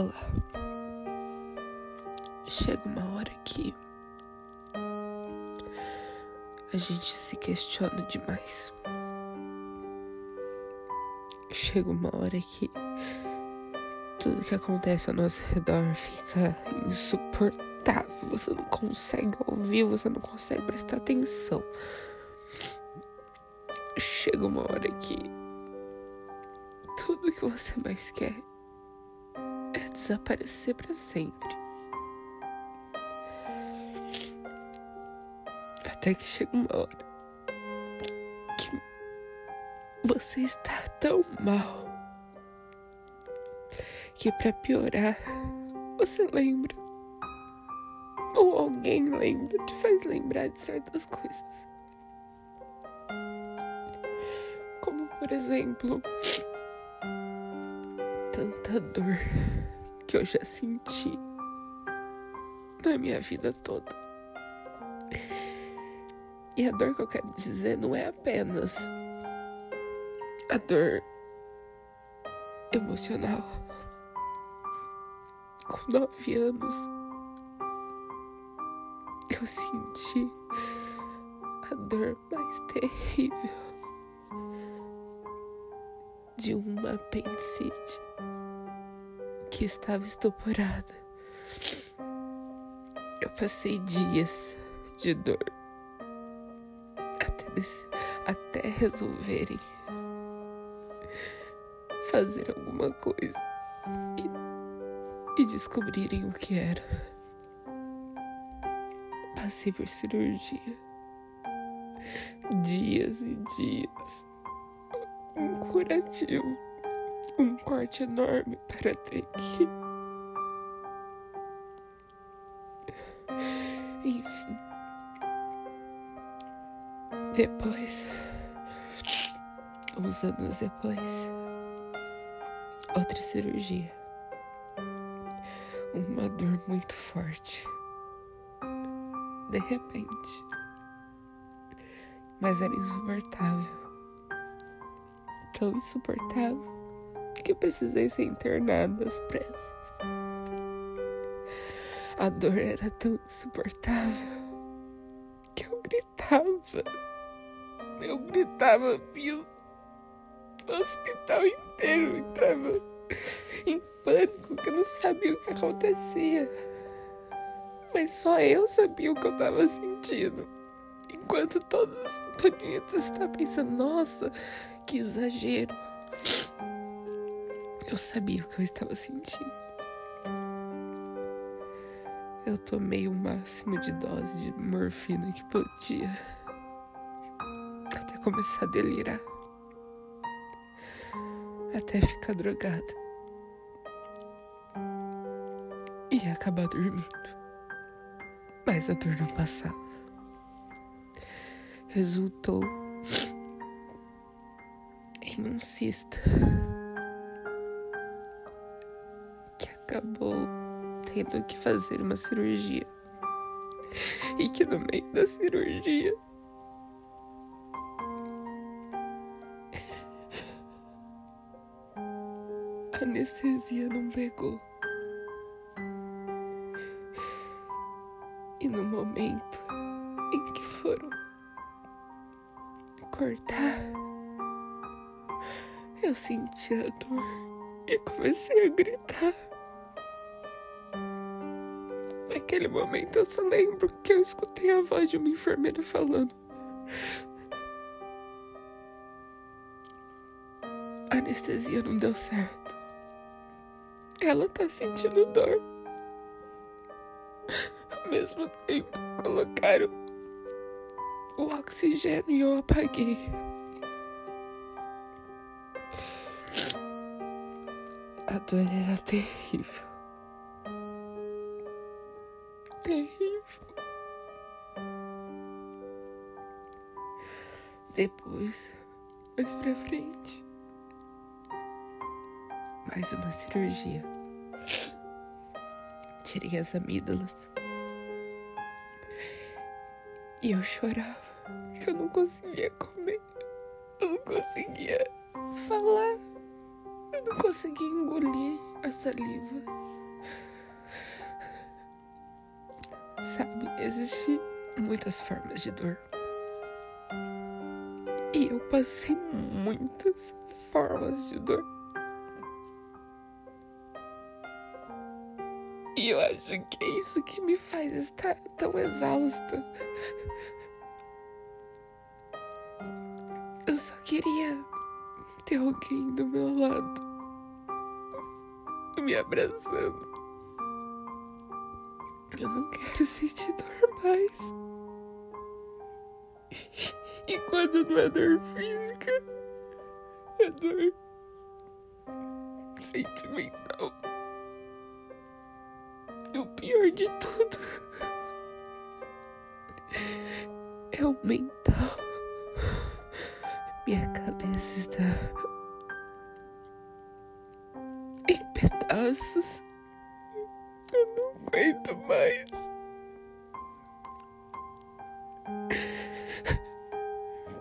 Olá. Chega uma hora que a gente se questiona demais. Chega uma hora que tudo que acontece ao nosso redor fica insuportável. Você não consegue ouvir, você não consegue prestar atenção. Chega uma hora que tudo que você mais quer desaparecer para sempre. Até que chega uma hora que você está tão mal que para piorar você lembra ou alguém lembra, te faz lembrar de certas coisas. Como por exemplo, tanta dor que eu já senti na minha vida toda. E a dor que eu quero dizer não é apenas a dor emocional. Com nove anos, eu senti a dor mais terrível de uma apendicite que estava estuporada. Eu passei dias de dor até, até resolverem fazer alguma coisa e, e descobrirem o que era. Passei por cirurgia dias e dias um curativo, um corte enorme para ter que. Enfim. Depois, uns anos depois, outra cirurgia. Uma dor muito forte. De repente. Mas era insuportável tão insuportável que precisei ser internada às pressas. A dor era tão insuportável que eu gritava. Eu gritava, viu? O hospital inteiro entrava em pânico, que eu não sabia o que acontecia. Mas só eu sabia o que eu estava sentindo. Enquanto todos os bonitos estavam pensando, nossa, que exagero. Eu sabia o que eu estava sentindo. Eu tomei o máximo de dose de morfina que podia. Até começar a delirar. Até ficar drogada. E acabar dormindo. Mas a dor não passava. Resultou em um cisto acabou tendo que fazer uma cirurgia e que no meio da cirurgia a anestesia não pegou. E no momento em que foram cortar eu senti a dor e comecei a gritar. Naquele momento eu só lembro que eu escutei a voz de uma enfermeira falando. A anestesia não deu certo. Ela tá sentindo dor. Ao mesmo tempo, colocaram o oxigênio e eu apaguei. A dor era terrível. Terrível. Depois, mais pra frente, mais uma cirurgia. Tirei as amígdalas. E eu chorava, eu não conseguia comer. Eu não conseguia falar. Eu não consegui engolir a saliva. Sabe, existem muitas formas de dor. E eu passei muitas formas de dor. E eu acho que é isso que me faz estar tão exausta. Eu só queria ter alguém do meu lado, me abraçando. Eu não quero sentir dor mais. E quando não é dor física, é dor sentimental. E o pior de tudo é o mental. Minha cabeça está em pedaços. Aguento mais.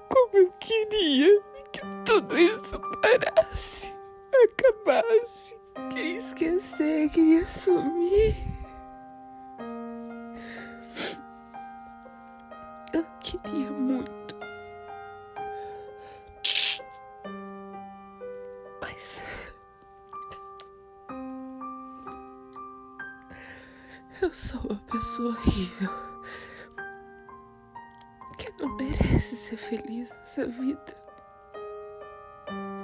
Como eu queria que tudo isso parasse, acabasse. Queria esquecer, queria sumir. Eu queria Eu sou uma pessoa horrível. Que não merece ser feliz nessa vida.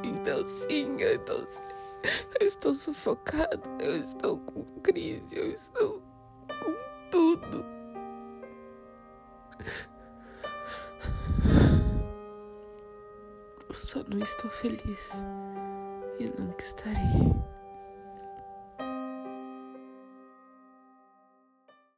Então, sim, eu estou, eu estou sufocada. Eu estou com crise. Eu estou com tudo. Eu só não estou feliz. E nunca estarei.